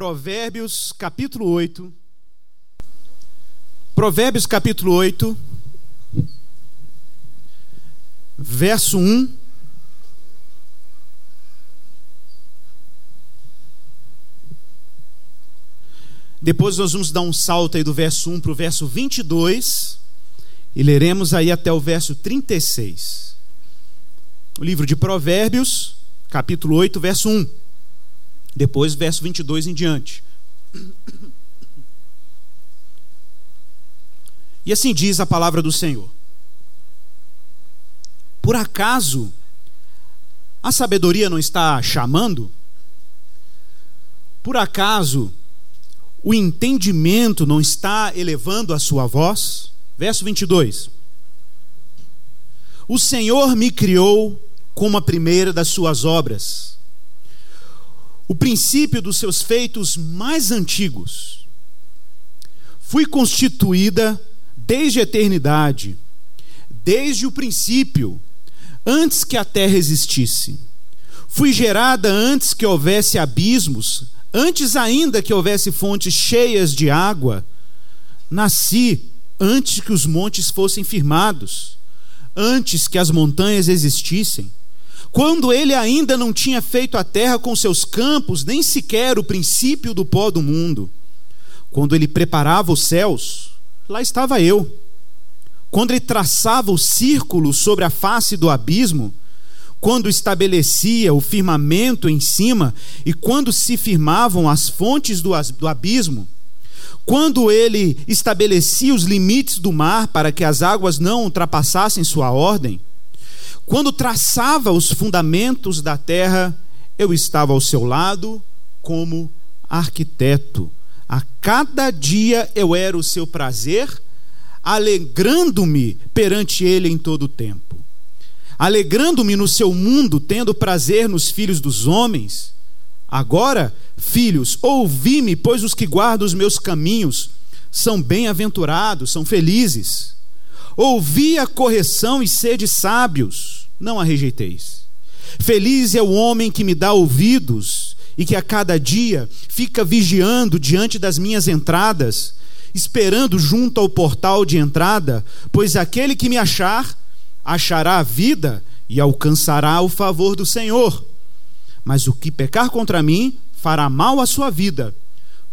Provérbios capítulo 8. Provérbios capítulo 8, verso 1. Depois nós vamos dar um salto aí do verso 1 para o verso 22 e leremos aí até o verso 36. O livro de Provérbios, capítulo 8, verso 1. Depois, verso 22 em diante. E assim diz a palavra do Senhor: Por acaso a sabedoria não está chamando? Por acaso o entendimento não está elevando a sua voz? Verso 22. O Senhor me criou como a primeira das suas obras, o princípio dos seus feitos mais antigos. Fui constituída desde a eternidade, desde o princípio, antes que a terra existisse. Fui gerada antes que houvesse abismos, antes ainda que houvesse fontes cheias de água. Nasci antes que os montes fossem firmados, antes que as montanhas existissem. Quando ele ainda não tinha feito a terra com seus campos, nem sequer o princípio do pó do mundo. Quando ele preparava os céus, lá estava eu. Quando ele traçava o círculo sobre a face do abismo, quando estabelecia o firmamento em cima e quando se firmavam as fontes do, abismo, quando ele estabelecia os limites do mar para que as águas não ultrapassassem sua ordem, quando traçava os fundamentos da terra, eu estava ao seu lado como arquiteto. A cada dia eu era o seu prazer, alegrando-me perante ele em todo o tempo. Alegrando-me no seu mundo, tendo prazer nos filhos dos homens. Agora, filhos, ouvi-me, pois os que guardam os meus caminhos são bem-aventurados, são felizes. Ouvi a correção e sede sábios, não a rejeiteis. Feliz é o homem que me dá ouvidos e que a cada dia fica vigiando diante das minhas entradas, esperando junto ao portal de entrada, pois aquele que me achar, achará a vida e alcançará o favor do Senhor. Mas o que pecar contra mim, fará mal à sua vida.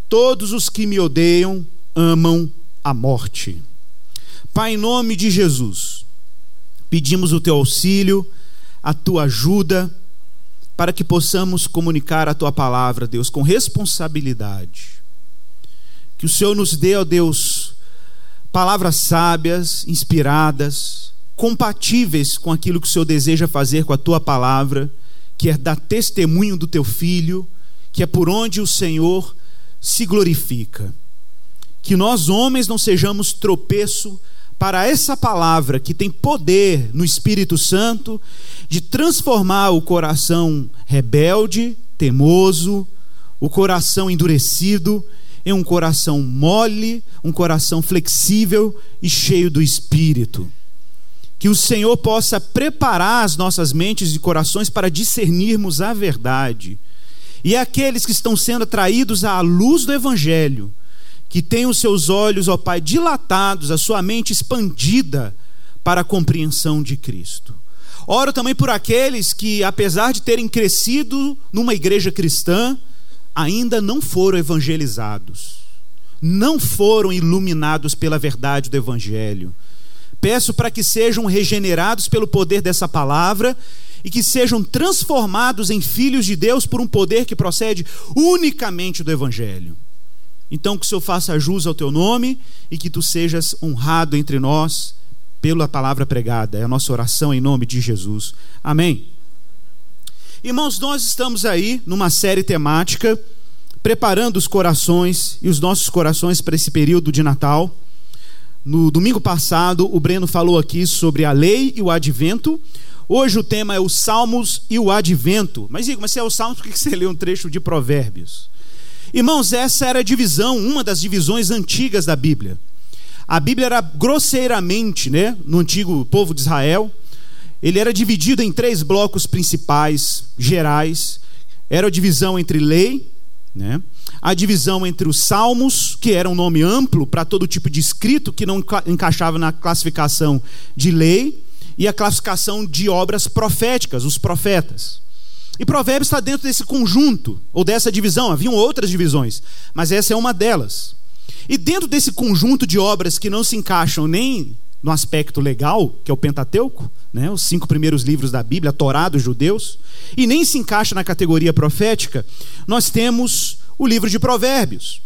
Todos os que me odeiam amam a morte. Pai, em nome de Jesus, pedimos o teu auxílio, a tua ajuda para que possamos comunicar a tua palavra, Deus, com responsabilidade. Que o Senhor nos dê, ó Deus, palavras sábias, inspiradas, compatíveis com aquilo que o Senhor deseja fazer com a tua palavra, que é dar testemunho do teu filho, que é por onde o Senhor se glorifica. Que nós, homens, não sejamos tropeço para essa palavra que tem poder no Espírito Santo de transformar o coração rebelde, temoso, o coração endurecido em um coração mole, um coração flexível e cheio do Espírito. Que o Senhor possa preparar as nossas mentes e corações para discernirmos a verdade. E aqueles que estão sendo atraídos à luz do Evangelho, que tenham os seus olhos, ó Pai, dilatados, a sua mente expandida para a compreensão de Cristo. Oro também por aqueles que, apesar de terem crescido numa igreja cristã, ainda não foram evangelizados, não foram iluminados pela verdade do Evangelho. Peço para que sejam regenerados pelo poder dessa palavra e que sejam transformados em filhos de Deus por um poder que procede unicamente do Evangelho. Então, que o Senhor faça jus ao teu nome e que tu sejas honrado entre nós pela palavra pregada. É a nossa oração em nome de Jesus. Amém. Irmãos, nós estamos aí numa série temática, preparando os corações e os nossos corações para esse período de Natal. No domingo passado, o Breno falou aqui sobre a lei e o advento. Hoje o tema é os salmos e o advento. Mas, Igor, mas se é o salmos, por que você lê um trecho de provérbios? Irmãos, essa era a divisão, uma das divisões antigas da Bíblia. A Bíblia era grosseiramente, né, no antigo povo de Israel, ele era dividido em três blocos principais, gerais. Era a divisão entre lei, Né? A divisão entre os salmos, que era um nome amplo para todo tipo de escrito que não encaixava na classificação de lei, e a classificação de obras proféticas, os profetas. E Provérbios está dentro desse conjunto, ou dessa divisão, haviam outras divisões, mas essa é uma delas. E dentro desse conjunto de obras que não se encaixam nem no aspecto legal, que é o Pentateuco, né, os cinco primeiros livros da Bíblia, a Torá dos judeus, e nem se encaixa na categoria profética, nós temos o livro de Provérbios.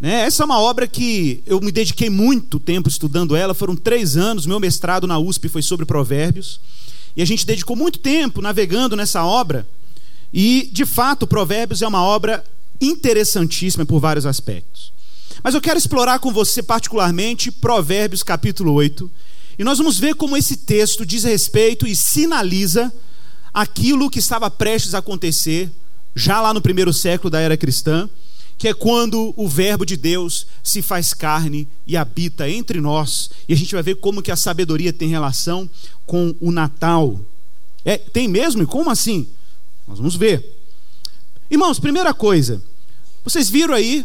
Né? Essa é uma obra que eu me dediquei muito tempo estudando ela, foram três anos, meu mestrado na USP foi sobre Provérbios, e a gente dedicou muito tempo navegando nessa obra, e de fato, Provérbios é uma obra interessantíssima por vários aspectos. Mas eu quero explorar com você particularmente Provérbios capítulo 8. E nós vamos ver como esse texto diz respeito e sinaliza aquilo que estava prestes a acontecer já lá no primeiro século da era cristã, que é quando o verbo de Deus se faz carne e habita entre nós. E a gente vai ver como que a sabedoria tem relação com o Natal. É, tem mesmo? E como assim? Nós vamos ver. Irmãos, primeira coisa, vocês viram aí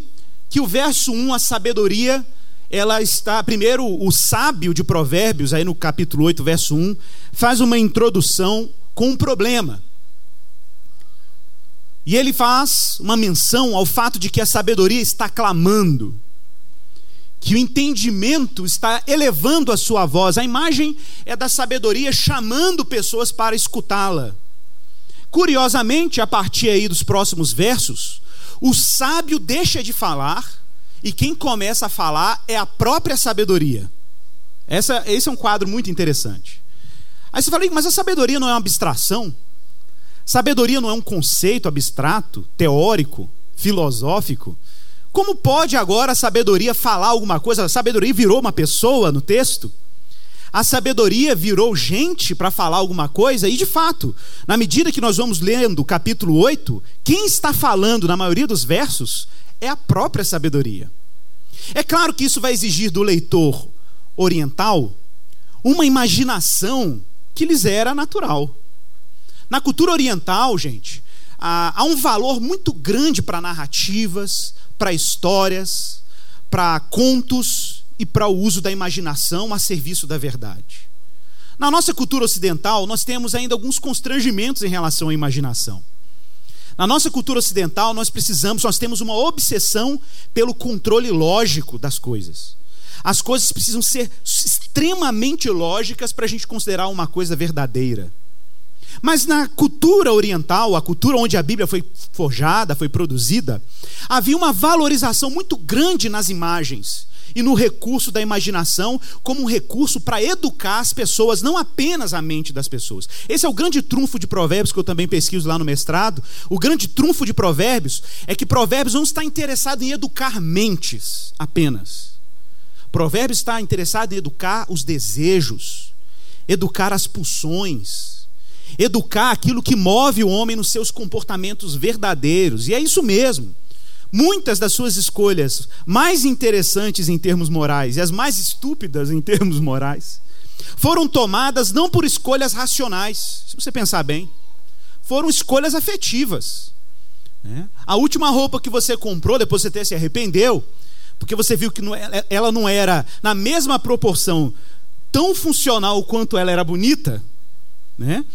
que o verso 1, a sabedoria, ela está. Primeiro, o sábio de Provérbios, aí no capítulo 8, verso 1, faz uma introdução com um problema. E ele faz uma menção ao fato de que a sabedoria está clamando, que o entendimento está elevando a sua voz. A imagem é da sabedoria chamando pessoas para escutá-la. Curiosamente, a partir aí dos próximos versos, o sábio deixa de falar e quem começa a falar é a própria sabedoria. Essa, esse é um quadro muito interessante. Aí você fala, mas a sabedoria não é uma abstração? Sabedoria não é um conceito abstrato, teórico, filosófico? Como pode agora a sabedoria falar alguma coisa? A sabedoria virou uma pessoa no texto? A sabedoria virou gente para falar alguma coisa, e de fato, na medida que nós vamos lendo o capítulo 8, quem está falando na maioria dos versos é a própria sabedoria. É claro que isso vai exigir do leitor oriental uma imaginação que lhes era natural. Na cultura oriental, gente, há um valor muito grande para narrativas, para histórias, para contos e para o uso da imaginação a serviço da verdade. Na nossa cultura ocidental, nós temos ainda alguns constrangimentos em relação à imaginação. Na nossa cultura ocidental, nós precisamos, nós temos uma obsessão pelo controle lógico das coisas. As coisas precisam ser extremamente lógicas para a gente considerar uma coisa verdadeira. Mas na cultura oriental, a cultura onde a Bíblia foi forjada, foi produzida, havia uma valorização muito grande nas imagens e no recurso da imaginação como um recurso para educar as pessoas, não apenas a mente das pessoas. Esse é o grande trunfo de Provérbios que eu também pesquiso lá no mestrado. O grande trunfo de Provérbios é que Provérbios não está interessado em educar mentes apenas. Provérbios está interessado em educar os desejos, educar as pulsões, educar aquilo que move o homem nos seus comportamentos verdadeiros. E é isso mesmo. Muitas das suas escolhas mais interessantes em termos morais e as mais estúpidas em termos morais foram tomadas não por escolhas racionais, se você pensar bem, foram escolhas afetivas. Né? A última roupa que você comprou, depois você até se arrependeu, porque você viu que é, ela não era na mesma proporção tão funcional quanto ela era bonita, né?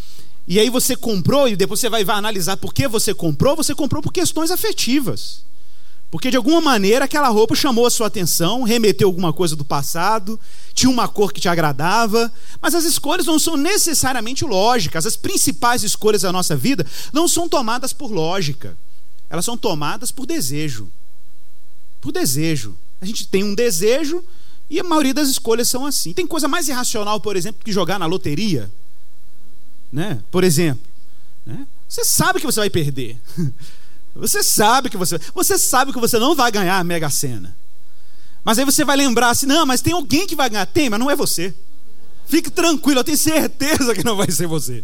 E aí você comprou e depois você vai, vai analisar por que você comprou, você comprou por questões afetivas. Porque de alguma maneira aquela roupa chamou a sua atenção, remeteu alguma coisa do passado, tinha uma cor que te agradava, mas as escolhas não são necessariamente lógicas. As principais escolhas da nossa vida não são tomadas por lógica. Elas são tomadas por desejo. Por desejo. A gente tem um desejo e a maioria das escolhas são assim. Tem coisa mais irracional, por exemplo, que jogar na loteria, né? Por exemplo, né? Você sabe que você vai perder. Você sabe que você, você sabe que você não vai ganhar a Mega Sena. Mas aí você vai lembrar assim: "Não, mas tem alguém que vai ganhar". Tem, mas não é você. Fique tranquilo, eu tenho certeza que não vai ser você.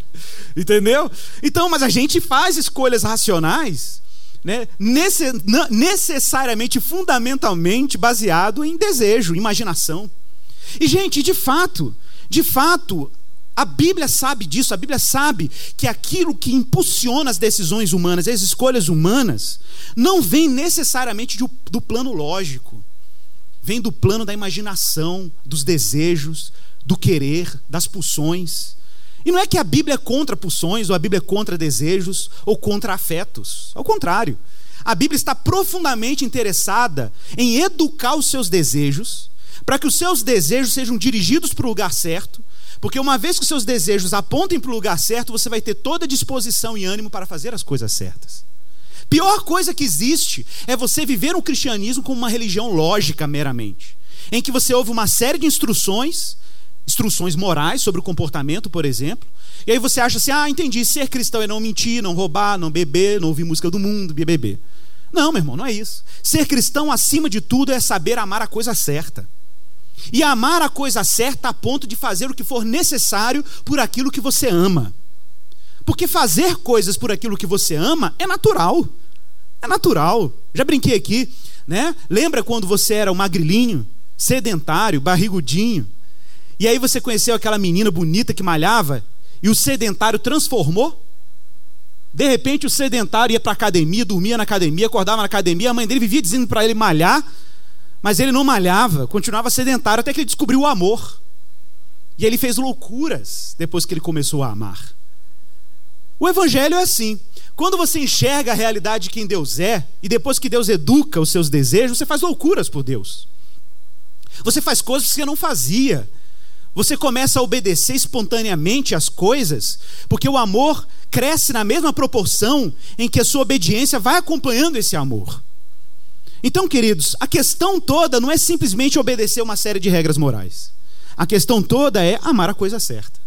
Entendeu? Então, mas a gente faz escolhas racionais, né, necessariamente, fundamentalmente baseado em desejo, imaginação. E gente, de fato, de fato, A Bíblia sabe disso, a Bíblia sabe que aquilo que impulsiona as decisões humanas, as escolhas humanas, não vem necessariamente do, do plano lógico, vem do plano da imaginação, dos desejos, do querer, das pulsões. E não é que a Bíblia é contra pulsões, ou a Bíblia é contra desejos, ou contra afetos. Ao contrário, a Bíblia está profundamente interessada em educar os seus desejos, para que os seus desejos sejam dirigidos para o lugar certo porque uma vez que os seus desejos apontem para o lugar certo, você vai ter toda a disposição e ânimo para fazer as coisas certas. Pior coisa que existe é você viver o cristianismo como uma religião lógica meramente, em que você ouve uma série de instruções, instruções morais sobre o comportamento, por exemplo, e aí você acha assim: ah, entendi, ser cristão é não mentir, não roubar, não beber, não ouvir música do mundo, beber. Não, meu irmão, não é isso. Ser cristão, acima de tudo, é saber amar a coisa certa. E amar a coisa certa a ponto de fazer o que for necessário por aquilo que você ama. Porque fazer coisas por aquilo que você ama é natural. É natural. Já brinquei aqui, né? Lembra quando você era um magrilinho, sedentário, barrigudinho? E aí você conheceu aquela menina bonita que malhava e o sedentário transformou? De repente o sedentário ia para academia, dormia na academia, acordava na academia, a mãe dele vivia dizendo para ele malhar, mas ele não malhava, continuava sedentário até que ele descobriu o amor. E ele fez loucuras depois que ele começou a amar. O evangelho é assim. Quando você enxerga a realidade de quem Deus é, e depois que Deus educa os seus desejos, você faz loucuras por Deus. Você faz coisas que você não fazia. Você começa a obedecer espontaneamente às coisas, porque o amor cresce na mesma proporção em que a sua obediência vai acompanhando esse amor. Então, queridos, a questão toda não é simplesmente obedecer uma série de regras morais. A questão toda é amar a coisa certa.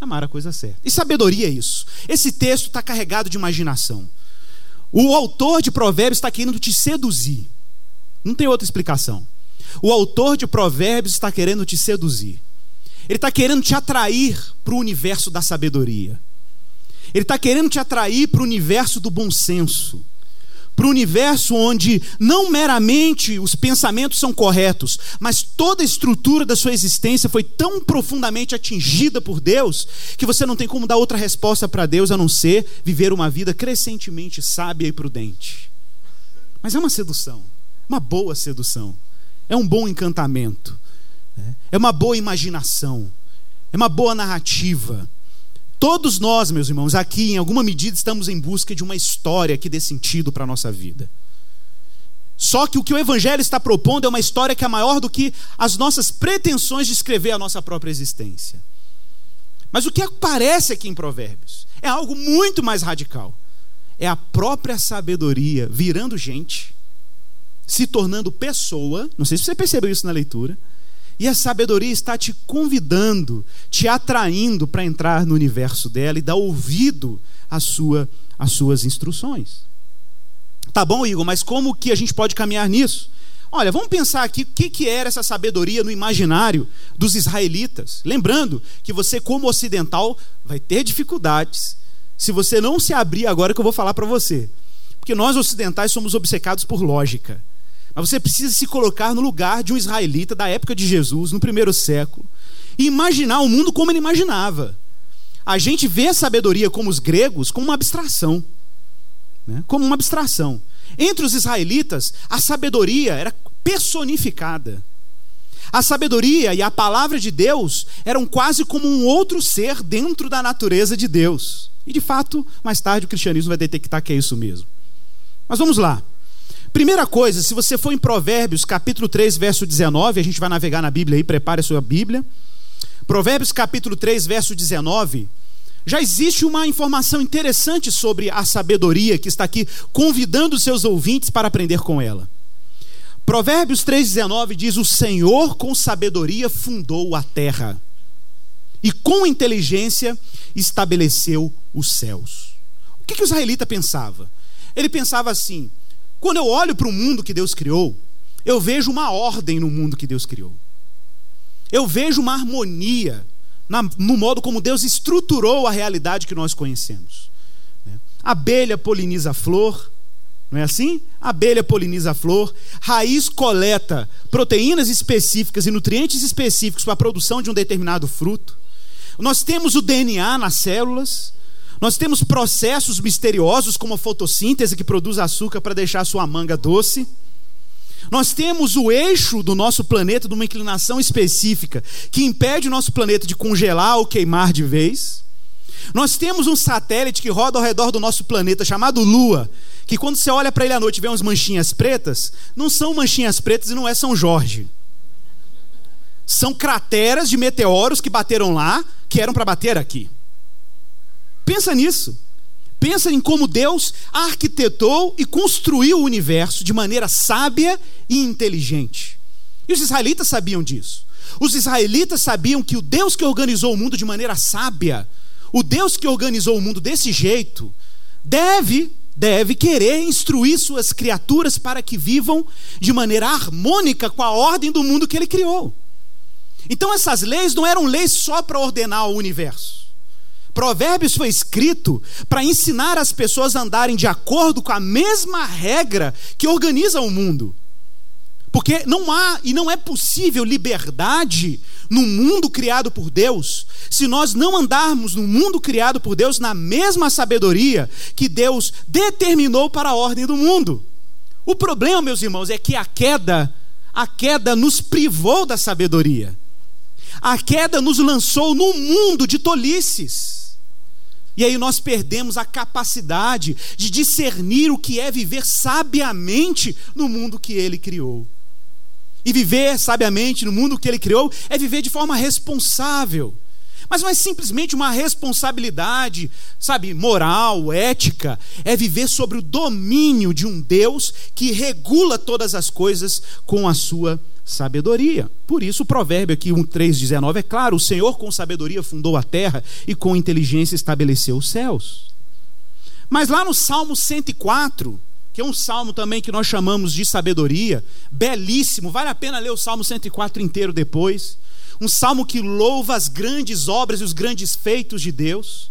Amar a coisa certa. E sabedoria é isso. Esse texto está carregado de imaginação. O autor de Provérbios está querendo te seduzir. Não tem outra explicação. O autor de Provérbios está querendo te seduzir. Ele está querendo te atrair para o universo da sabedoria. Ele está querendo te atrair para o universo do bom senso para o universo onde não meramente os pensamentos são corretos, mas toda a estrutura da sua existência foi tão profundamente atingida por Deus que você não tem como dar outra resposta para Deus a não ser viver uma vida crescentemente sábia e prudente. Mas é uma sedução, uma boa sedução, é um bom encantamento, é uma boa imaginação, é uma boa narrativa Todos nós, meus irmãos, aqui em alguma medida estamos em busca de uma história que dê sentido para a nossa vida. Só que o que o Evangelho está propondo é uma história que é maior do que as nossas pretensões de escrever a nossa própria existência. Mas o que aparece aqui em Provérbios é algo muito mais radical. É a própria sabedoria virando gente, se tornando pessoa. Não sei se você percebeu isso na leitura e a sabedoria está te convidando, te atraindo para entrar no universo dela e dar ouvido às, sua, suas instruções. Tá bom, Igor, mas como que a gente pode caminhar nisso? Olha, vamos pensar aqui o que, que era essa sabedoria no imaginário dos israelitas. Lembrando que você, como ocidental, vai ter dificuldades se você não se abrir agora que eu vou falar para você. Porque nós ocidentais somos obcecados por lógica. Mas você precisa se colocar no lugar de um israelita da época de Jesus, no primeiro século, e imaginar o mundo como ele imaginava. A gente vê a sabedoria como os gregos como uma abstração. Né? Como uma abstração. Entre os israelitas, a sabedoria era personificada. A sabedoria e a palavra de Deus eram quase como um outro ser dentro da natureza de Deus. E de fato, mais tarde o cristianismo vai detectar que é isso mesmo. Mas vamos lá. Primeira coisa, se você for em Provérbios, capítulo 3, verso 19, a gente vai navegar na Bíblia aí, prepare a sua Bíblia. Provérbios, capítulo 3, verso 19. Já existe uma informação interessante sobre a sabedoria que está aqui convidando seus ouvintes para aprender com ela. Provérbios 3,19 diz: O Senhor com sabedoria fundou a terra, e com inteligência estabeleceu os céus. O que, que o israelita pensava? Ele pensava assim: quando eu olho para o mundo que Deus criou, eu vejo uma ordem no mundo que Deus criou. Eu vejo uma harmonia na, no modo como Deus estruturou a realidade que nós conhecemos. Né? Abelha poliniza a flor, não é assim? Abelha poliniza a flor, raiz coleta proteínas específicas e nutrientes específicos para a produção de um determinado fruto. Nós temos o DNA nas células, nós temos processos misteriosos como a fotossíntese que produz açúcar para deixar sua manga doce. Nós temos o eixo do nosso planeta de uma inclinação específica que impede o nosso planeta de congelar ou queimar de vez. Nós temos um satélite que roda ao redor do nosso planeta chamado Lua, que quando você olha para ele à noite e vê umas manchinhas pretas, não são manchinhas pretas e não é São Jorge. São crateras de meteoros que bateram lá, que eram para bater aqui. Pensa nisso. Pensa em como Deus arquitetou e construiu o universo de maneira sábia e inteligente. E os israelitas sabiam disso. Os israelitas sabiam que o Deus que organizou o mundo de maneira sábia, o Deus que organizou o mundo desse jeito, deve deve querer instruir suas criaturas para que vivam de maneira harmônica com a ordem do mundo que ele criou. Então essas leis não eram leis só para ordenar o universo. Provérbios foi escrito para ensinar as pessoas a andarem de acordo com a mesma regra que organiza o mundo. Porque não há e não é possível liberdade no mundo criado por Deus se nós não andarmos no mundo criado por Deus na mesma sabedoria que Deus determinou para a ordem do mundo. O problema, meus irmãos, é que a queda, a queda nos privou da sabedoria. A queda nos lançou num mundo de tolices. E aí nós perdemos a capacidade de discernir o que é viver sabiamente no mundo que ele criou. E viver sabiamente no mundo que ele criou é viver de forma responsável. Mas não é simplesmente uma responsabilidade, sabe, moral, ética. É viver sobre o domínio de um Deus que regula todas as coisas com a sua sabedoria. Por isso o provérbio aqui 1:3:19 é claro, o Senhor com sabedoria fundou a terra e com inteligência estabeleceu os céus. Mas lá no Salmo 104, que é um salmo também que nós chamamos de sabedoria, belíssimo, vale a pena ler o Salmo 104 inteiro depois. Um salmo que louva as grandes obras e os grandes feitos de Deus.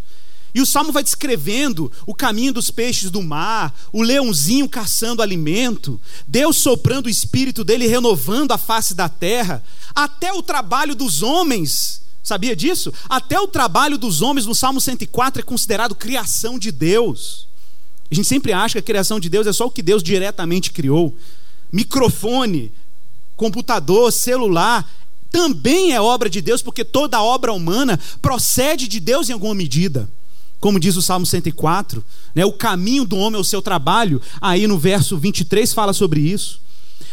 E o salmo vai descrevendo o caminho dos peixes do mar, o leãozinho caçando alimento, Deus soprando o espírito dele, renovando a face da terra, até o trabalho dos homens. Sabia disso? Até o trabalho dos homens no Salmo 104 é considerado criação de Deus. A gente sempre acha que a criação de Deus é só o que Deus diretamente criou. Microfone, computador, celular, também é obra de Deus, porque toda obra humana procede de Deus em alguma medida como diz o Salmo 104, né, o caminho do homem é o seu trabalho, aí no verso 23 fala sobre isso.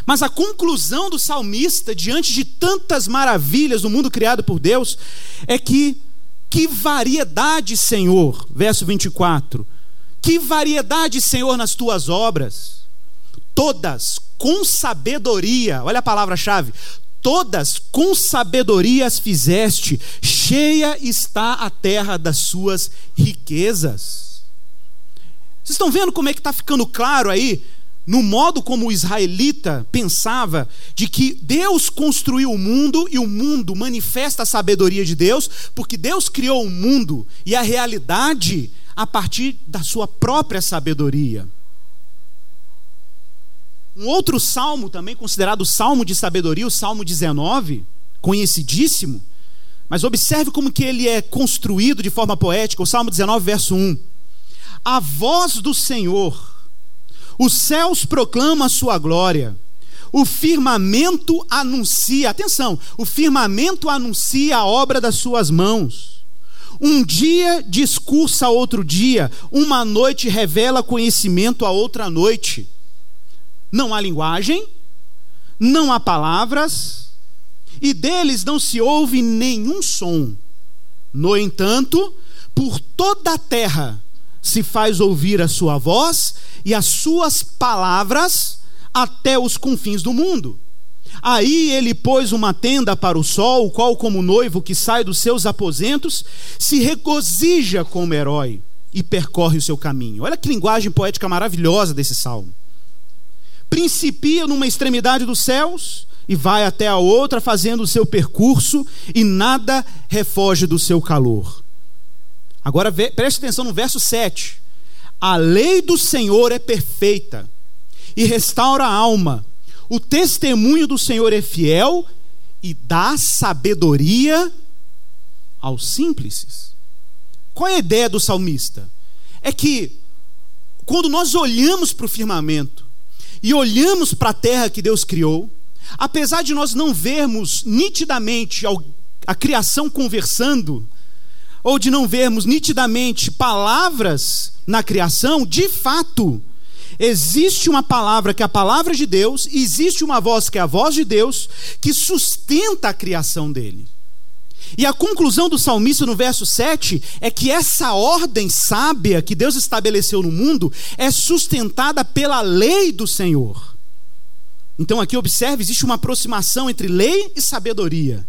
Mas a conclusão do salmista, diante de tantas maravilhas do mundo criado por Deus, é que, que variedade, Senhor, verso 24, que variedade, Senhor, nas tuas obras, todas com sabedoria, olha a palavra-chave, todas com sabedoria as fizeste, cheia está a terra das suas riquezas. Vocês estão vendo como é que está ficando claro aí, no modo como o israelita pensava, de que Deus construiu o mundo e o mundo manifesta a sabedoria de Deus, porque Deus criou o mundo e a realidade a partir da sua própria sabedoria. Um outro salmo, também considerado salmo de sabedoria, o Salmo 19, conhecidíssimo, mas observe como que ele é construído de forma poética, o Salmo 19, verso 1. A voz do Senhor, os céus proclamam a sua glória, o firmamento anuncia, atenção, o firmamento anuncia a obra das suas mãos. Um dia discursa a outro dia, uma noite revela conhecimento a outra noite. Não há linguagem, não há palavras, e deles não se ouve nenhum som. No entanto, por toda a terra se faz ouvir a sua voz e as suas palavras até os confins do mundo. Aí ele pôs uma tenda para o sol, o qual, como noivo que sai dos seus aposentos, se regozija como herói e percorre o seu caminho. Olha que linguagem poética maravilhosa desse salmo principia numa extremidade dos céus e vai até a outra, fazendo o seu percurso, e nada refoge do seu calor. Agora preste atenção no verso 7. A lei do Senhor é perfeita e restaura a alma. O testemunho do Senhor é fiel e dá sabedoria aos simples. Qual é a ideia do salmista? É que quando nós olhamos para o firmamento e olhamos para a terra que Deus criou, apesar de nós não vermos nitidamente a criação conversando, ou de não vermos nitidamente palavras na criação, de fato, existe uma palavra que é a palavra de Deus, existe uma voz que é a voz de Deus, que sustenta a criação dele. E a conclusão do salmista no verso 7 é que essa ordem sábia que Deus estabeleceu no mundo é sustentada pela lei do Senhor. Então aqui observe, existe uma aproximação entre lei e sabedoria.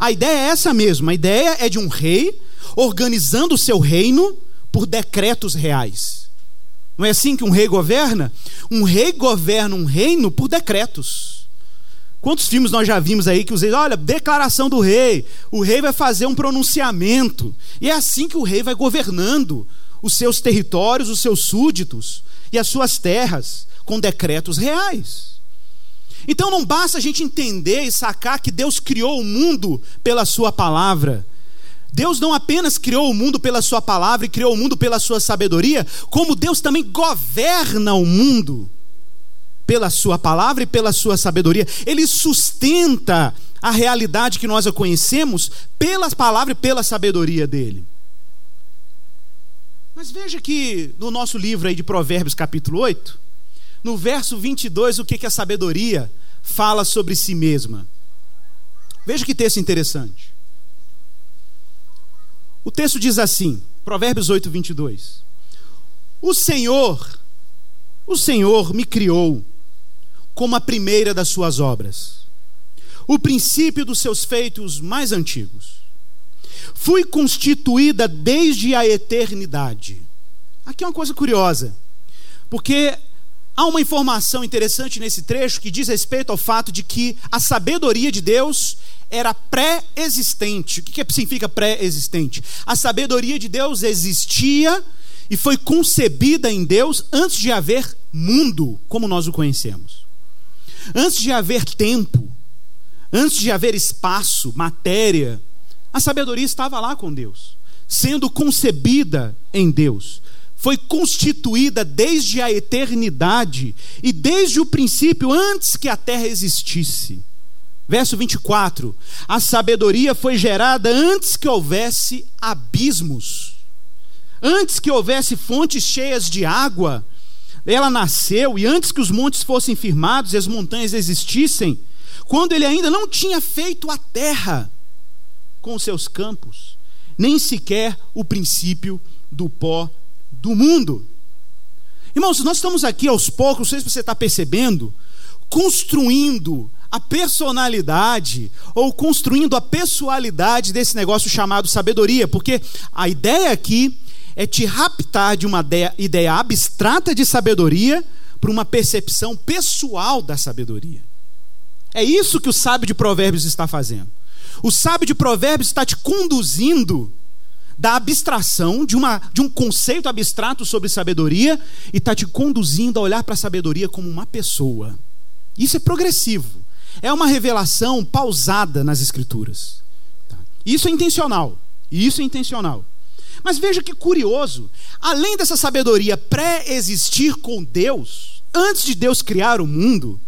A ideia é essa mesma, a ideia é de um rei organizando o seu reino por decretos reais. Não é assim que um rei governa? Um rei governa um reino por decretos. Quantos filmes nós já vimos aí que os olha, declaração do rei, o rei vai fazer um pronunciamento, e é assim que o rei vai governando os seus territórios, os seus súditos e as suas terras, com decretos reais. Então não basta a gente entender e sacar que Deus criou o mundo pela Sua palavra. Deus não apenas criou o mundo pela Sua palavra e criou o mundo pela Sua sabedoria, como Deus também governa o mundo pela sua palavra e pela sua sabedoria. Ele sustenta a realidade que nós a conhecemos pela palavra e pela sabedoria dele. Mas veja que no nosso livro aí de Provérbios, capítulo 8, no verso 22, o que, que a sabedoria fala sobre si mesma. Veja que texto interessante. O texto diz assim, Provérbios 8, 22. O Senhor, o Senhor me criou como a primeira das suas obras, o princípio dos seus feitos mais antigos. Fui constituída desde a eternidade. Aqui é uma coisa curiosa, porque há uma informação interessante nesse trecho que diz respeito ao fato de que a sabedoria de Deus era pré-existente. O que significa pré-existente? A sabedoria de Deus existia e foi concebida em Deus antes de haver mundo, como nós o conhecemos. Antes de haver tempo, antes de haver espaço, matéria, a sabedoria estava lá com Deus, sendo concebida em Deus. Foi constituída desde a eternidade e desde o princípio, antes que a terra existisse. Verso 24: A sabedoria foi gerada antes que houvesse abismos, antes que houvesse fontes cheias de água ela nasceu e antes que os montes fossem firmados e as montanhas existissem, quando ele ainda não tinha feito a terra com seus campos, nem sequer o princípio do pó do mundo. Irmãos, nós estamos aqui aos poucos, não sei se você está percebendo, construindo a personalidade ou construindo a pessoalidade desse negócio chamado sabedoria, porque a ideia aqui é te raptar de uma ideia, abstrata de sabedoria para uma percepção pessoal da sabedoria. É isso que o sábio de Provérbios está fazendo. O sábio de Provérbios está te conduzindo da abstração, de, uma, de um conceito abstrato sobre sabedoria, e está te conduzindo a olhar para a sabedoria como uma pessoa. Isso é progressivo. É uma revelação pausada nas Escrituras. Tá? Isso é intencional. Isso é intencional. Mas veja que curioso, além dessa sabedoria pré-existir com Deus, antes de Deus criar o mundo,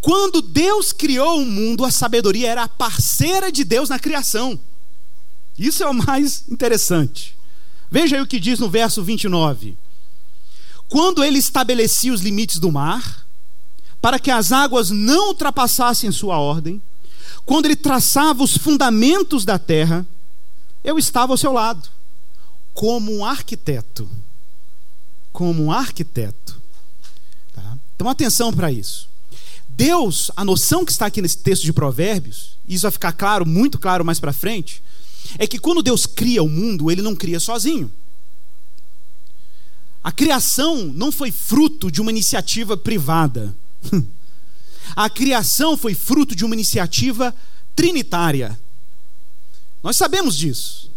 quando Deus criou o mundo, a sabedoria era a parceira de Deus na criação. Isso é o mais interessante. Veja aí o que diz no verso 29. Quando ele estabelecia os limites do mar, para que as águas não ultrapassassem sua ordem, quando ele traçava os fundamentos da terra, eu estava ao seu lado como um arquiteto. Como um arquiteto. Tá? Então, atenção para isso. Deus, a noção que está aqui nesse texto de Provérbios, isso vai ficar claro, muito claro mais para frente, é que quando Deus cria o mundo, ele não cria sozinho. A criação não foi fruto de uma iniciativa privada. A criação foi fruto de uma iniciativa trinitária. Nós sabemos disso.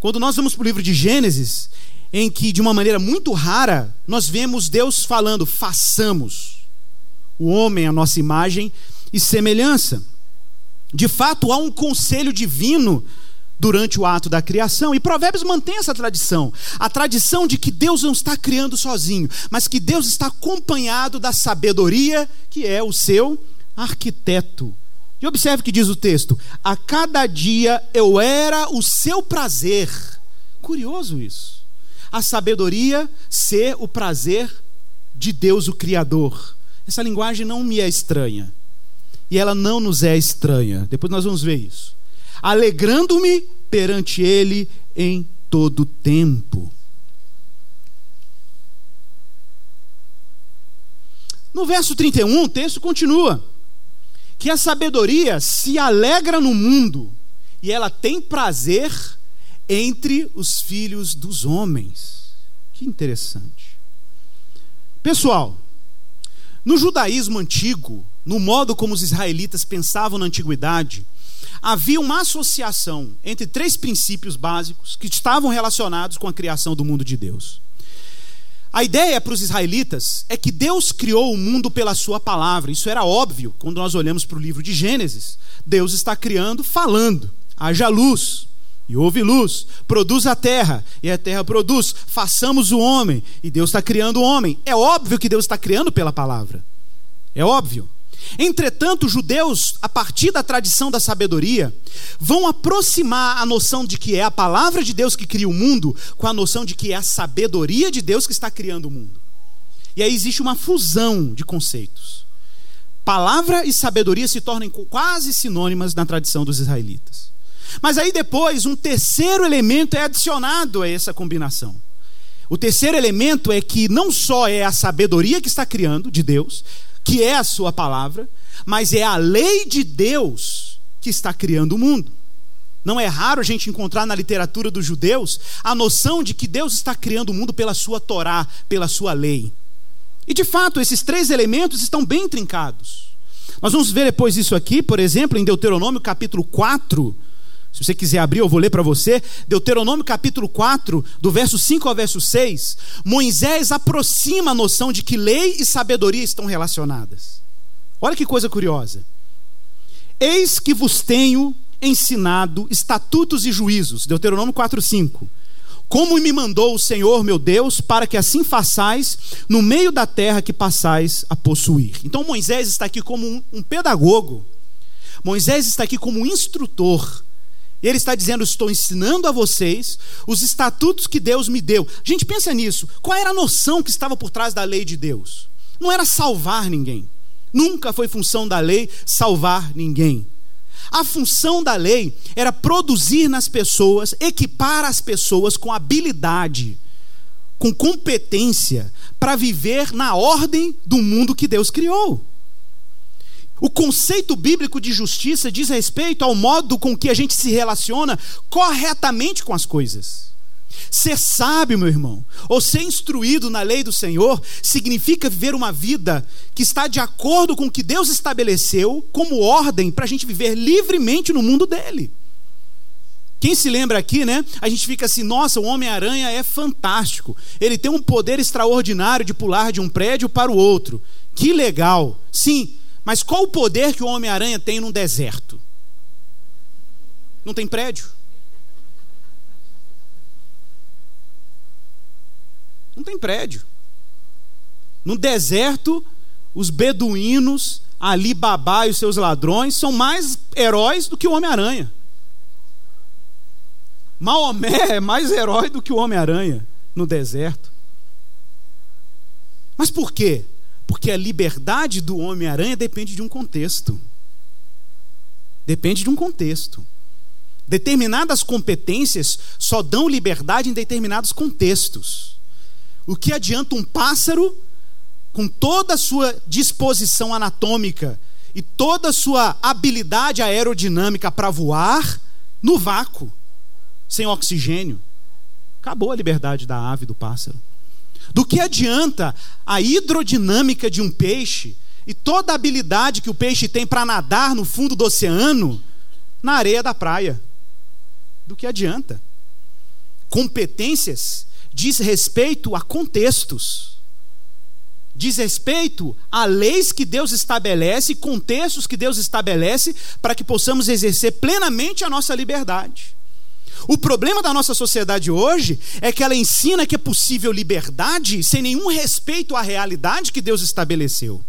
Quando nós vamos para o livro de Gênesis, em que de uma maneira muito rara nós vemos Deus falando: façamos o homem a nossa imagem e semelhança. De fato, há um conselho divino durante o ato da criação. E Provérbios mantém essa tradição, a tradição de que Deus não está criando sozinho, mas que Deus está acompanhado da sabedoria, que é o seu arquiteto. E observe o que diz o texto: a cada dia eu era o seu prazer. Curioso isso. A sabedoria ser o prazer de Deus, o Criador. Essa linguagem não me é estranha. E ela não nos é estranha. Depois nós vamos ver isso. Alegrando-me perante Ele em todo tempo. No verso 31, o texto continua: que a sabedoria se alegra no mundo e ela tem prazer entre os filhos dos homens. Que interessante. Pessoal, no judaísmo antigo, no modo como os israelitas pensavam na antiguidade, havia uma associação entre três princípios básicos que estavam relacionados com a criação do mundo de Deus. A ideia para os israelitas é que Deus criou o mundo pela sua palavra. Isso era óbvio quando nós olhamos para o livro de Gênesis. Deus está criando, falando. Haja luz, e houve luz. Produz a terra, e a terra produz. Façamos o homem, e Deus está criando o homem. É óbvio que Deus está criando pela palavra. É óbvio. Entretanto, os judeus, a partir da tradição da sabedoria, vão aproximar a noção de que é a palavra de Deus que cria o mundo com a noção de que é a sabedoria de Deus que está criando o mundo. E aí existe uma fusão de conceitos. Palavra e sabedoria se tornam quase sinônimas na tradição dos israelitas. Mas aí depois, um terceiro elemento é adicionado a essa combinação. O terceiro elemento é que não só é a sabedoria que está criando de Deus, que é a sua palavra, mas é a lei de Deus que está criando o mundo. Não é raro a gente encontrar na literatura dos judeus a noção de que Deus está criando o mundo pela sua Torá, pela sua lei. E de fato, esses três elementos estão bem trincados. Nós vamos ver depois isso aqui, por exemplo, em Deuteronômio capítulo 4, se você quiser abrir, eu vou ler para você. Deuteronômio capítulo 4, do verso 5 ao verso 6. Moisés aproxima a noção de que lei e sabedoria estão relacionadas. Olha que coisa curiosa. Eis que vos tenho ensinado estatutos e juízos. Deuteronômio 4, 5. Como me mandou o Senhor meu Deus, para que assim façais no meio da terra que passais a possuir. Então Moisés está aqui como um, um pedagogo. Moisés está aqui como um instrutor e ele está dizendo: Estou ensinando a vocês os estatutos que Deus me deu. Gente, pensa nisso. Qual era a noção que estava por trás da lei de Deus? Não era salvar ninguém. Nunca foi função da lei salvar ninguém. A função da lei era produzir nas pessoas, equipar as pessoas com habilidade, com competência, para viver na ordem do mundo que Deus criou. O conceito bíblico de justiça diz respeito ao modo com que a gente se relaciona corretamente com as coisas. Ser sábio, meu irmão, ou ser instruído na lei do Senhor, significa viver uma vida que está de acordo com o que Deus estabeleceu como ordem para a gente viver livremente no mundo dele. Quem se lembra aqui, né? A gente fica assim, nossa, o Homem-Aranha é fantástico. Ele tem um poder extraordinário de pular de um prédio para o outro. Que legal. Sim, mas qual o poder que o Homem-Aranha tem num deserto? Não tem prédio. Não tem prédio. No deserto, os beduínos, Ali Babá e os seus ladrões são mais heróis do que o Homem-Aranha. Maomé é mais herói do que o Homem-Aranha no deserto. Mas por quê? Porque a liberdade do Homem-Aranha depende de um contexto. Depende de um contexto. Determinadas competências só dão liberdade em determinados contextos. O que adianta um pássaro, com toda a sua disposição anatômica e toda a sua habilidade aerodinâmica para voar, no vácuo, sem oxigênio? Acabou a liberdade da ave, do pássaro. Do que adianta a hidrodinâmica de um peixe e toda a habilidade que o peixe tem para nadar no fundo do oceano na areia da praia? Do que adianta? Competências diz respeito a contextos. Diz respeito a leis que Deus estabelece, contextos que Deus estabelece para que possamos exercer plenamente a nossa liberdade. O problema da nossa sociedade hoje é que ela ensina que é possível liberdade sem nenhum respeito à realidade que Deus estabeleceu.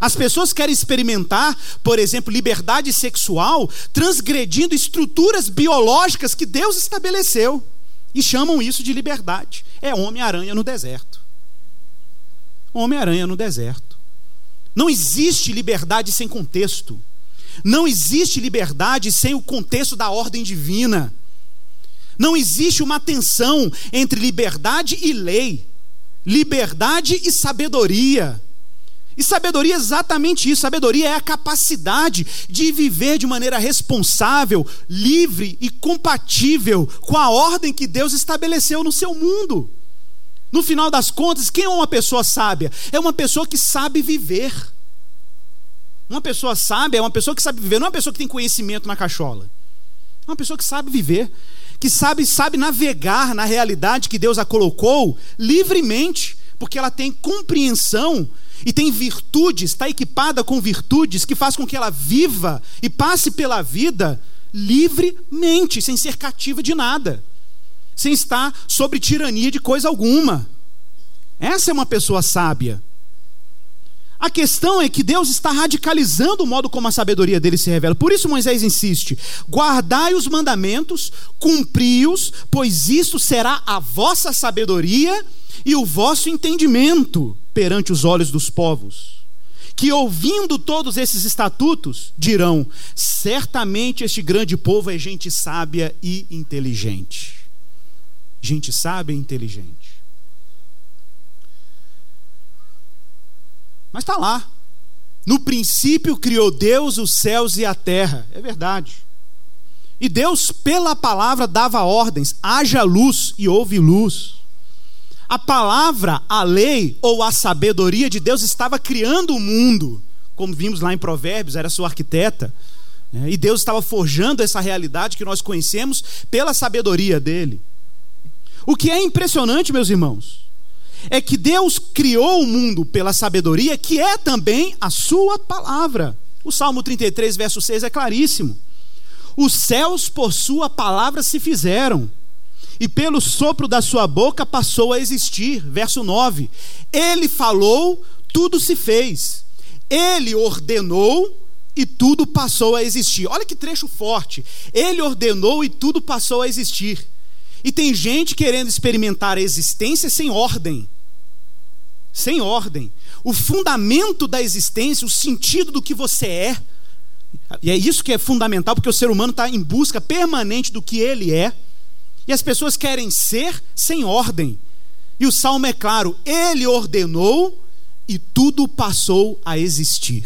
As pessoas querem experimentar, por exemplo, liberdade sexual, transgredindo estruturas biológicas que Deus estabeleceu. E chamam isso de liberdade. É Homem-Aranha no deserto. Homem-Aranha no deserto. Não existe liberdade sem contexto. Não existe liberdade sem o contexto da ordem divina. Não existe uma tensão entre liberdade e lei, liberdade e sabedoria. E sabedoria é exatamente isso. Sabedoria é a capacidade de viver de maneira responsável, livre e compatível com a ordem que Deus estabeleceu no seu mundo. No final das contas, quem é uma pessoa sábia? É uma pessoa que sabe viver. Uma pessoa sábia é uma pessoa que sabe viver, não é uma pessoa que tem conhecimento na cachola. É uma pessoa que sabe viver, que sabe, sabe navegar na realidade que Deus a colocou livremente, porque ela tem compreensão e tem virtudes, está equipada com virtudes que faz com que ela viva e passe pela vida livremente, sem ser cativa de nada, sem estar sob tirania de coisa alguma. Essa é uma pessoa sábia. A questão é que Deus está radicalizando o modo como a sabedoria dele se revela. Por isso Moisés insiste: guardai os mandamentos, cumpri-os, pois isso será a vossa sabedoria e o vosso entendimento perante os olhos dos povos. Que ouvindo todos esses estatutos, dirão: certamente este grande povo é gente sábia e inteligente. Gente sábia e inteligente. Mas está lá. No princípio criou Deus os céus e a terra. É verdade. E Deus, pela palavra, dava ordens: haja luz e houve luz. A palavra, a lei ou a sabedoria de Deus estava criando o mundo, como vimos lá em Provérbios, era sua arquiteta. Né? E Deus estava forjando essa realidade que nós conhecemos pela sabedoria dele. O que é impressionante, meus irmãos, é que Deus criou o mundo pela sabedoria, que é também a sua palavra. O Salmo 33, verso 6 é claríssimo. Os céus por sua palavra se fizeram, e pelo sopro da sua boca passou a existir. Verso 9. Ele falou, tudo se fez. Ele ordenou e tudo passou a existir. Olha que trecho forte. Ele ordenou e tudo passou a existir. E tem gente querendo experimentar a existência sem ordem. Sem ordem. O fundamento da existência, o sentido do que você é. E é isso que é fundamental, porque o ser humano está em busca permanente do que ele é. E as pessoas querem ser sem ordem. E o salmo é claro: ele ordenou e tudo passou a existir.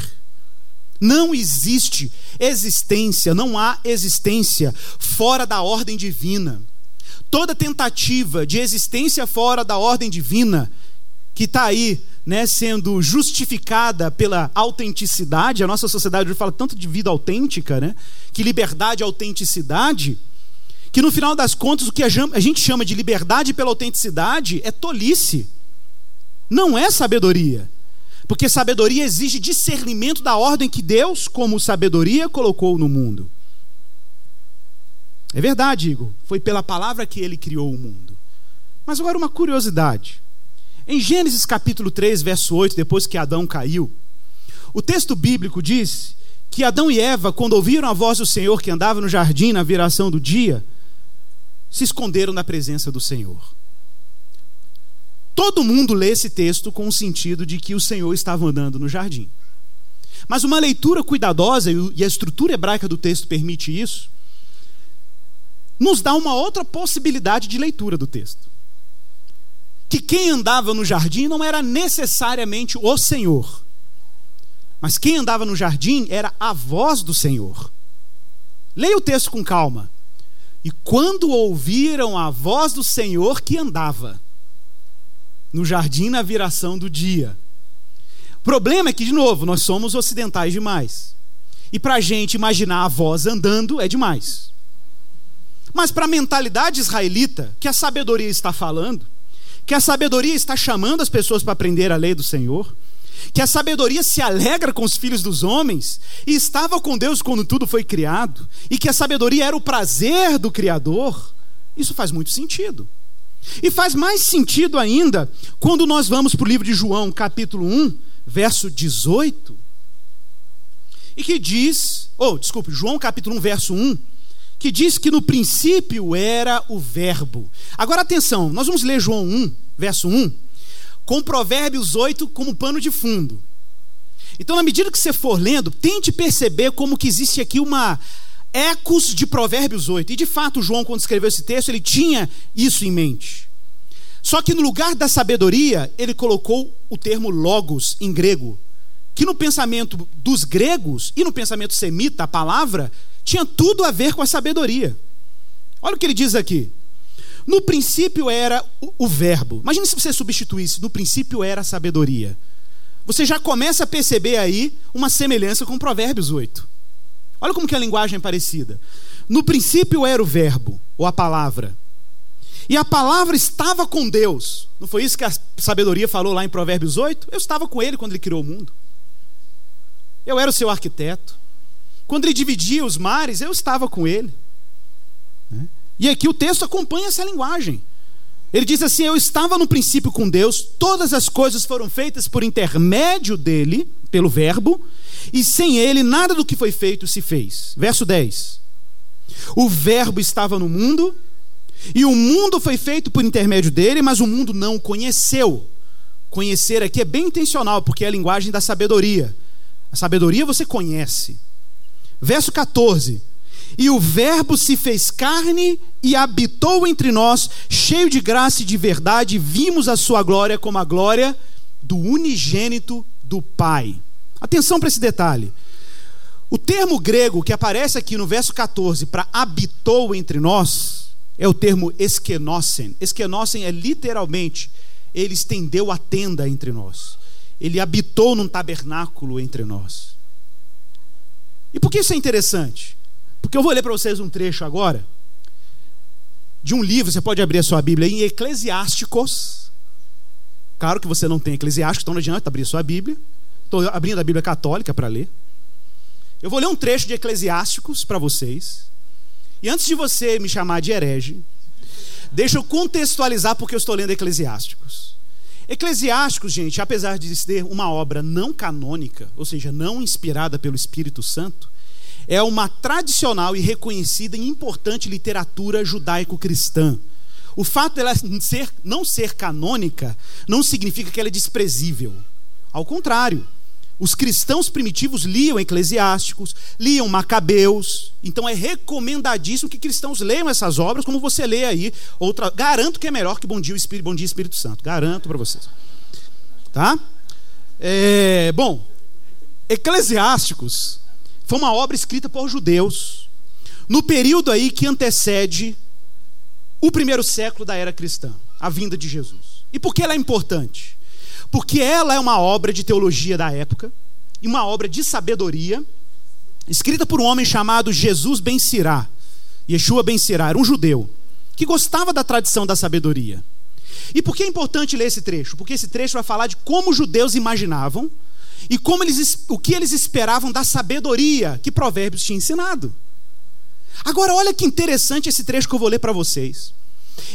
Não existe existência, não há existência fora da ordem divina. Toda tentativa de existência fora da ordem divina, que está aí né, sendo justificada pela autenticidade, a nossa sociedade hoje fala tanto de vida autêntica, né, que liberdade é autenticidade, que no final das contas o que a gente chama de liberdade pela autenticidade é tolice, não é sabedoria. Porque sabedoria exige discernimento da ordem que Deus, como sabedoria, colocou no mundo. É verdade, Igor. Foi pela palavra que ele criou o mundo. Mas agora uma curiosidade. Em Gênesis capítulo 3, verso 8, depois que Adão caiu, o texto bíblico diz que Adão e Eva, quando ouviram a voz do Senhor que andava no jardim na viração do dia, se esconderam na presença do Senhor. Todo mundo lê esse texto com o sentido de que o Senhor estava andando no jardim. Mas uma leitura cuidadosa, e a estrutura hebraica do texto permite isso, nos dá uma outra possibilidade de leitura do texto. Que quem andava no jardim não era necessariamente o Senhor, mas quem andava no jardim era a voz do Senhor. Leia o texto com calma. E quando ouviram a voz do Senhor que andava no jardim na viração do dia. O problema é que, de novo, nós somos ocidentais demais. E para a gente imaginar a voz andando é demais. Mas para a mentalidade israelita, que a sabedoria está falando, que a sabedoria está chamando as pessoas para aprender a lei do Senhor, que a sabedoria se alegra com os filhos dos homens e estava com Deus quando tudo foi criado, e que a sabedoria era o prazer do Criador, isso faz muito sentido. E faz mais sentido ainda quando nós vamos para o livro de João, capítulo 1, verso 18, e que diz, ou oh, desculpe, João capítulo 1, verso 1, que diz que no princípio era o Verbo. Agora atenção, nós vamos ler João 1, verso 1, com Provérbios 8 como pano de fundo. Então, na medida que você for lendo, tente perceber como que existe aqui uma ecos de Provérbios 8. E de fato, João, quando escreveu esse texto, ele tinha isso em mente. Só que no lugar da sabedoria, ele colocou o termo logos em grego, que no pensamento dos gregos e no pensamento semita, a palavra, tinha tudo a ver com a sabedoria. Olha o que ele diz aqui. No princípio era o, o verbo. Imagina se você substituísse, no princípio era a sabedoria. Você já começa a perceber aí uma semelhança com Provérbios 8. Olha como que a linguagem é parecida. No princípio era o verbo, ou a palavra. E a palavra estava com Deus. Não foi isso que a sabedoria falou lá em Provérbios 8? Eu estava com ele quando ele criou o mundo. Eu era o seu arquiteto. Quando ele dividia os mares, eu estava com ele. Né? E aqui o texto acompanha essa linguagem. Ele diz assim: Eu estava no princípio com Deus, todas as coisas foram feitas por intermédio dele, pelo Verbo, e sem ele nada do que foi feito se fez. Verso 10. O Verbo estava no mundo, e o mundo foi feito por intermédio dele, mas o mundo não o conheceu. Conhecer aqui é bem intencional, porque é a linguagem da sabedoria. A sabedoria você conhece. Verso 14. E o Verbo se fez carne e habitou entre nós, cheio de graça e de verdade, vimos a sua glória como a glória do unigênito do Pai. Atenção para esse detalhe. O termo grego que aparece aqui no verso 14 para habitou entre nós é o termo esquenosen. Esquenosen é literalmente ele estendeu a tenda entre nós. Ele habitou num tabernáculo entre nós. E por que isso é interessante? Porque eu vou ler para vocês um trecho agora de um livro, você pode abrir a sua Bíblia em Eclesiásticos. Claro que você não tem Eclesiásticos, então não adianta abrir a sua Bíblia. Estou abrindo a Bíblia Católica para ler. Eu vou ler um trecho de Eclesiásticos para vocês. E antes de você me chamar de herege, deixa eu contextualizar porque eu estou lendo Eclesiásticos. Eclesiásticos, gente, apesar de ser uma obra não canônica, ou seja, não inspirada pelo Espírito Santo, é uma tradicional e reconhecida e importante literatura judaico-cristã. O fato dela ser, não ser canônica não significa que ela é desprezível. Ao contrário, os cristãos primitivos liam Eclesiásticos, liam Macabeus. Então é recomendadíssimo que cristãos leiam essas obras, como você lê aí. Outra, garanto que é melhor que Bom Dia, Espírito, Bom Dia Espírito Santo. Garanto para vocês. Tá? É, bom, Eclesiásticos foi uma obra escrita por judeus no período aí que antecede o primeiro século da era cristã, a vinda de Jesus. E por que ela é importante? Porque ela é uma obra de teologia da época e uma obra de sabedoria, escrita por um homem chamado Jesus Ben Sirá. Yeshua Ben Sirá era um judeu que gostava da tradição da sabedoria. E por que é importante ler esse trecho? Porque esse trecho vai falar de como os judeus imaginavam e como eles, o que eles esperavam da sabedoria que Provérbios tinha ensinado. Agora, olha que interessante esse trecho que eu vou ler para vocês.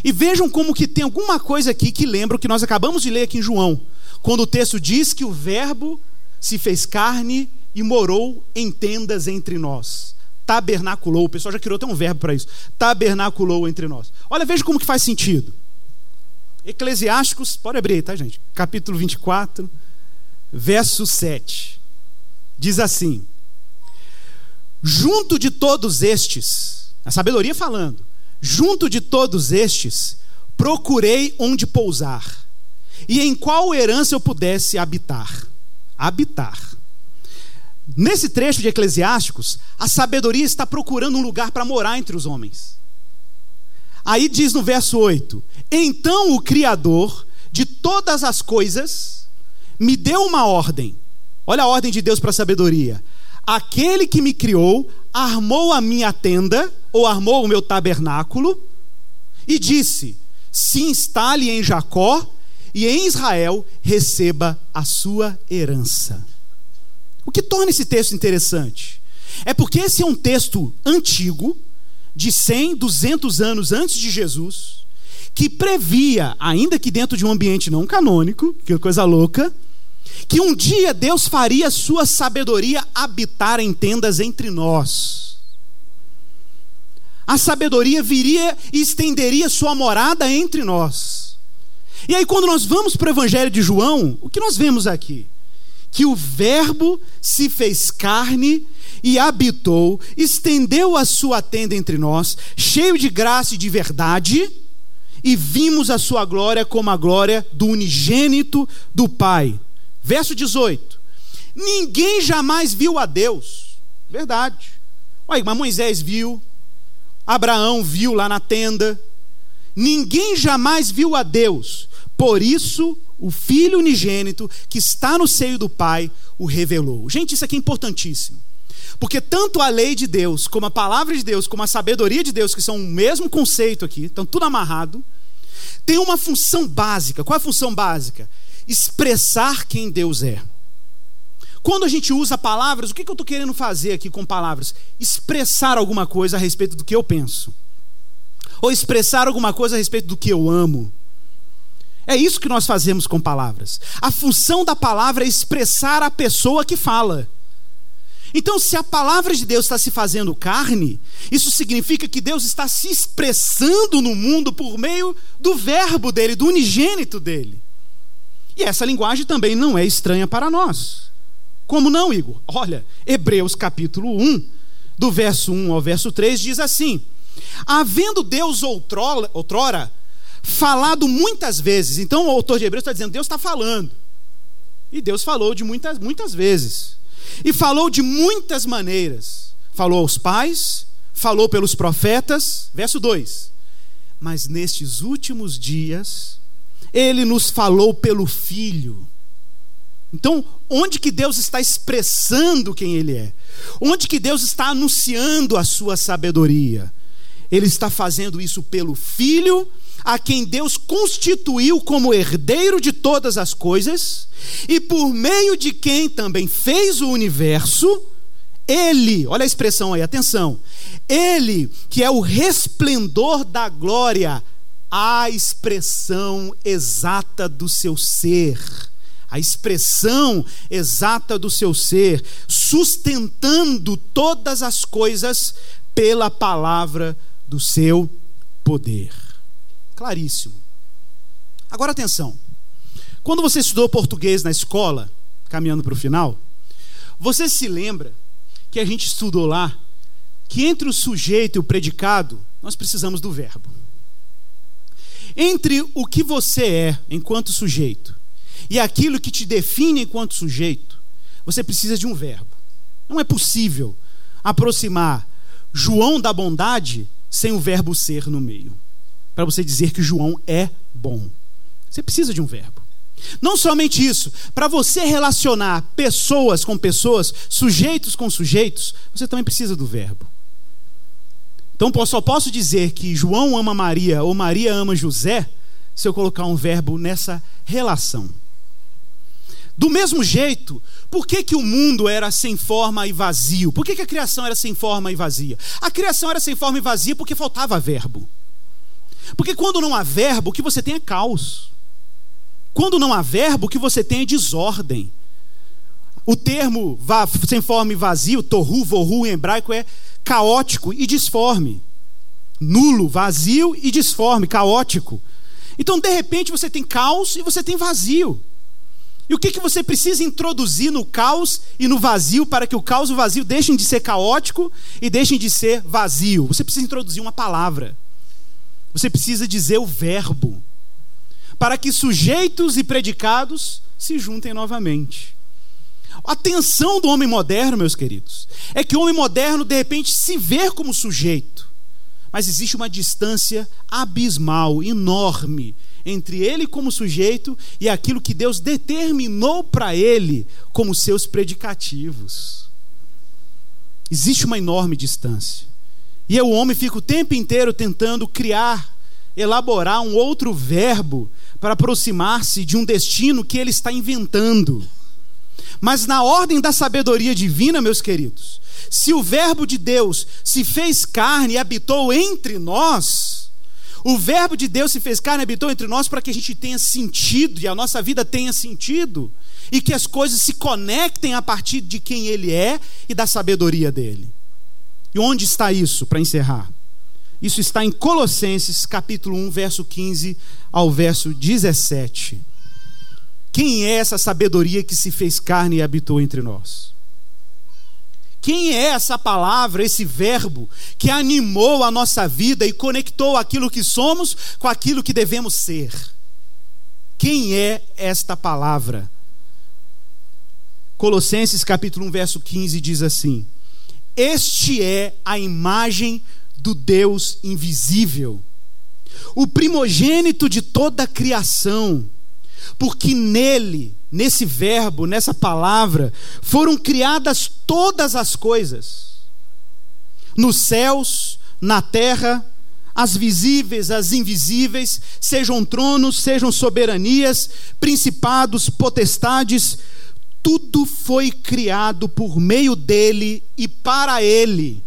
E vejam como que tem alguma coisa aqui que lembra o que nós acabamos de ler aqui em João, quando o texto diz que o Verbo se fez carne e morou em tendas entre nós. Tabernaculou, o pessoal já criou até um verbo para isso. Tabernaculou entre nós. Olha, veja como que faz sentido. Eclesiásticos, pode abrir aí, tá, gente? Capítulo 24, verso 7. Diz assim: Junto de todos estes, a sabedoria falando, junto de todos estes, procurei onde pousar e em qual herança eu pudesse habitar. Habitar. Nesse trecho de Eclesiásticos, a sabedoria está procurando um lugar para morar entre os homens. Aí diz no verso 8: Então o Criador de todas as coisas me deu uma ordem. Olha a ordem de Deus para a sabedoria. Aquele que me criou armou a minha tenda, ou armou o meu tabernáculo, e disse: Se instale em Jacó e em Israel receba a sua herança. O que torna esse texto interessante é porque esse é um texto antigo, de 100, 200 anos antes de Jesus, que previa, ainda que dentro de um ambiente não canônico, que coisa louca, que um dia Deus faria sua sabedoria habitar em tendas entre nós. A sabedoria viria e estenderia sua morada entre nós. E aí, quando nós vamos para o Evangelho de João, o que nós vemos aqui? Que o Verbo se fez carne e habitou, estendeu a sua tenda entre nós, cheio de graça e de verdade, e vimos a sua glória como a glória do unigênito do Pai. Verso 18: Ninguém jamais viu a Deus. Verdade. Olha, mas Moisés viu, Abraão viu lá na tenda. Ninguém jamais viu a Deus. Por isso, o Filho unigênito que está no seio do Pai o revelou. Gente, isso aqui é importantíssimo. Porque tanto a lei de Deus, como a palavra de Deus, como a sabedoria de Deus, que são o mesmo conceito aqui, estão tudo amarrado, tem uma função básica. Qual é a função básica? Expressar quem Deus é. Quando a gente usa palavras, o que, eu estou querendo fazer aqui com palavras? Expressar alguma coisa a respeito do que eu penso. Ou expressar alguma coisa a respeito do que eu amo. É isso que nós fazemos com palavras. A função da palavra é expressar a pessoa que fala. Então, se a palavra de Deus está se fazendo carne, isso significa que Deus está se expressando no mundo por meio do verbo dele, do unigênito dele. E essa linguagem também não é estranha para nós. Como não, Igor? Olha, Hebreus capítulo 1, do verso 1 ao verso 3, diz assim: Havendo Deus outrora, falado muitas vezes, então o autor de Hebreus está dizendo: Deus está falando. E Deus falou de muitas, muitas vezes. E falou de muitas maneiras. Falou aos pais, falou pelos profetas. Verso 2: Mas nestes últimos dias, ele nos falou pelo Filho então, onde que Deus está expressando quem Ele é? Onde que Deus está anunciando a sua sabedoria? Ele está fazendo isso pelo Filho, a quem Deus constituiu como herdeiro de todas as coisas, e por meio de quem também fez o universo, Ele, olha a expressão aí, atenção, Ele que é o resplendor da glória, a expressão exata do seu ser a expressão exata do seu ser, sustentando todas as coisas pela palavra do seu poder. Claríssimo. Agora atenção. Quando você estudou português na escola, caminhando para o final, você se lembra que a gente estudou lá que entre o sujeito e o predicado, nós precisamos do verbo. Entre o que você é enquanto sujeito e aquilo que te define enquanto sujeito, você precisa de um verbo. Não é possível aproximar João da bondade sem o verbo ser no meio. Para você dizer que João é bom. Você precisa de um verbo. Não somente isso, para você relacionar pessoas com pessoas, sujeitos com sujeitos, você também precisa do verbo. Então só posso dizer que João ama Maria ou Maria ama José se eu colocar um verbo nessa relação. Do mesmo jeito, por que, que o mundo era sem forma e vazio? Por que, que a criação era sem forma e vazia? A criação era sem forma e vazia porque faltava verbo. Porque quando não há verbo, o que você tem é caos. Quando não há verbo, o que você tem é desordem. O termo sem forma e vazio, torru, vorru em hebraico, é caótico e disforme. Nulo, vazio e disforme, caótico. Então, de repente, você tem caos e você tem vazio. E o que, que você precisa introduzir no caos e no vazio para que o caos e o vazio deixem de ser caótico e deixem de ser vazio? Você precisa introduzir uma palavra. Você precisa dizer o verbo. Para que sujeitos e predicados se juntem novamente. A tensão do homem moderno, meus queridos, é que o homem moderno de repente se vê como sujeito. Mas existe uma distância abismal, enorme, entre ele como sujeito e aquilo que Deus determinou para ele como seus predicativos. Existe uma enorme distância. E o homem fica o tempo inteiro tentando criar elaborar um outro verbo para aproximar-se de um destino que ele está inventando. Mas na ordem da sabedoria divina, meus queridos, se o Verbo de Deus se fez carne e habitou entre nós, o Verbo de Deus se fez carne e habitou entre nós para que a gente tenha sentido e a nossa vida tenha sentido e que as coisas se conectem a partir de quem Ele é e da sabedoria dele. E onde está isso, para encerrar? Isso está em Colossenses capítulo 1, verso 15 ao verso 17. Quem é essa sabedoria que se fez carne e habitou entre nós? Quem é essa palavra, esse verbo que animou a nossa vida e conectou aquilo que somos com aquilo que devemos ser? Quem é esta palavra? Colossenses capítulo 1, verso 15 diz assim: Este é a imagem do Deus invisível, o primogênito de toda a criação, porque nele, nesse verbo, nessa palavra, foram criadas todas as coisas, nos céus, na terra, as visíveis, as invisíveis, sejam tronos, sejam soberanias, principados, potestades, tudo foi criado por meio dele e para ele.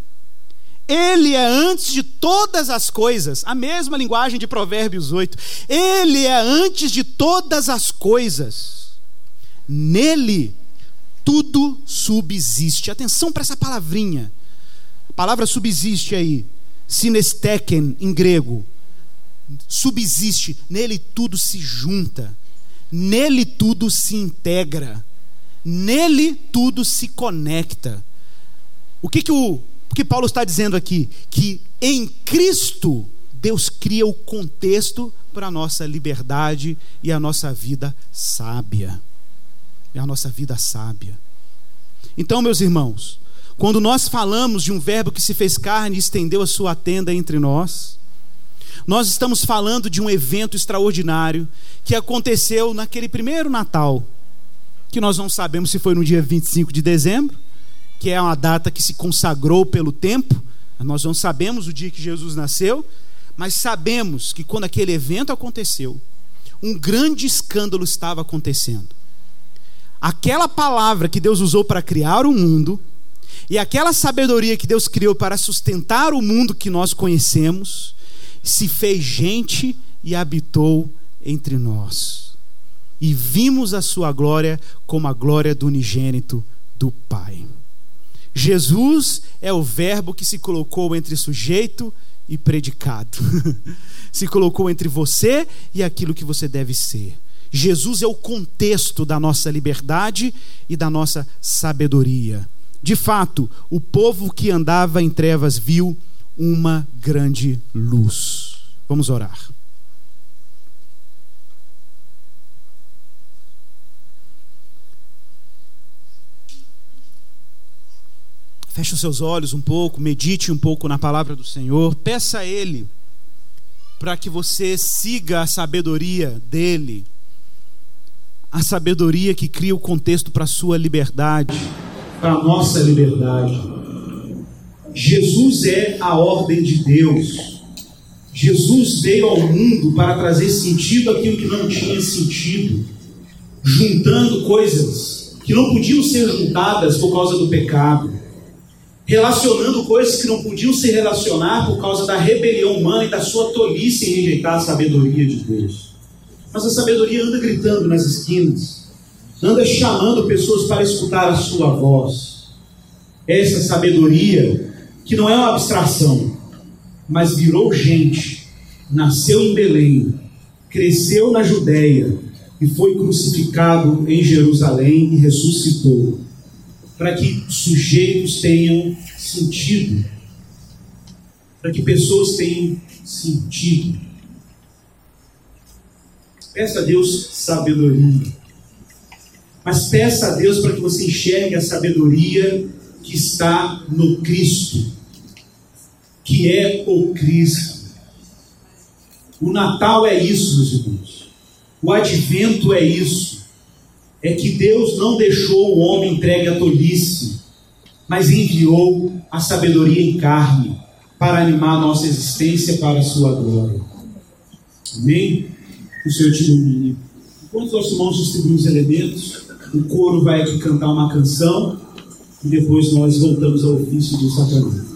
Ele é antes de todas as coisas, a mesma linguagem de Provérbios 8. Ele é antes de todas as coisas. Nele tudo subsiste. Atenção para essa palavrinha. A palavra subsiste aí, sinesteken em grego. Subsiste, nele tudo se junta. Nele tudo se integra. Nele tudo se conecta. O que, que, o, o que Paulo está dizendo aqui? Que em Cristo Deus cria o contexto para a nossa liberdade e a nossa vida sábia. É a nossa vida sábia. Então, meus irmãos, quando nós falamos de um verbo que se fez carne e estendeu a sua tenda entre nós, nós estamos falando de um evento extraordinário que aconteceu naquele primeiro Natal que nós não sabemos se foi no dia 25 de dezembro, que é uma data que se consagrou pelo tempo, nós não sabemos o dia que Jesus nasceu, mas sabemos que quando aquele evento aconteceu, um grande escândalo estava acontecendo. Aquela palavra que Deus usou para criar o mundo, e aquela sabedoria que Deus criou para sustentar o mundo que nós conhecemos, se fez gente e habitou entre nós e vimos a sua glória como a glória do unigênito do Pai. Jesus é o verbo que se colocou entre sujeito e predicado. se colocou entre você e aquilo que você deve ser. Jesus é o contexto da nossa liberdade e da nossa sabedoria. De fato, o povo que andava em trevas viu uma grande luz. Vamos orar. Feche os seus olhos um pouco, medite um pouco na palavra do Senhor, peça a Ele para que você siga a sabedoria dele, a sabedoria que cria o contexto para a sua liberdade, para a nossa liberdade. Jesus é a ordem de Deus. Jesus veio ao mundo para trazer sentido àquilo que não tinha sentido, juntando coisas que não podiam ser juntadas por causa do pecado relacionando coisas que não podiam se relacionar por causa da rebelião humana e da sua tolice em rejeitar a sabedoria de Deus. Mas a sabedoria anda gritando nas esquinas, anda chamando pessoas para escutar a sua voz. Essa sabedoria, que não é uma abstração, mas virou gente, nasceu em Belém, cresceu na Judéia e foi crucificado em Jerusalém e ressuscitou para que sujeitos tenham sentido, para que pessoas tenham sentido. Peça a Deus sabedoria, mas peça a Deus para que você enxergue a sabedoria que está no Cristo, que é o Cristo. O Natal é isso, meus irmãos. O advento é isso é que Deus não deixou o homem entregue à tolice, mas enviou a sabedoria em carne para animar nossa existência para a sua glória. Amém? O Senhor te ilumine. Enquanto nossos irmãos distribuem os elementos, o coro vai aqui cantar uma canção e depois nós voltamos ao ofício do sacramento.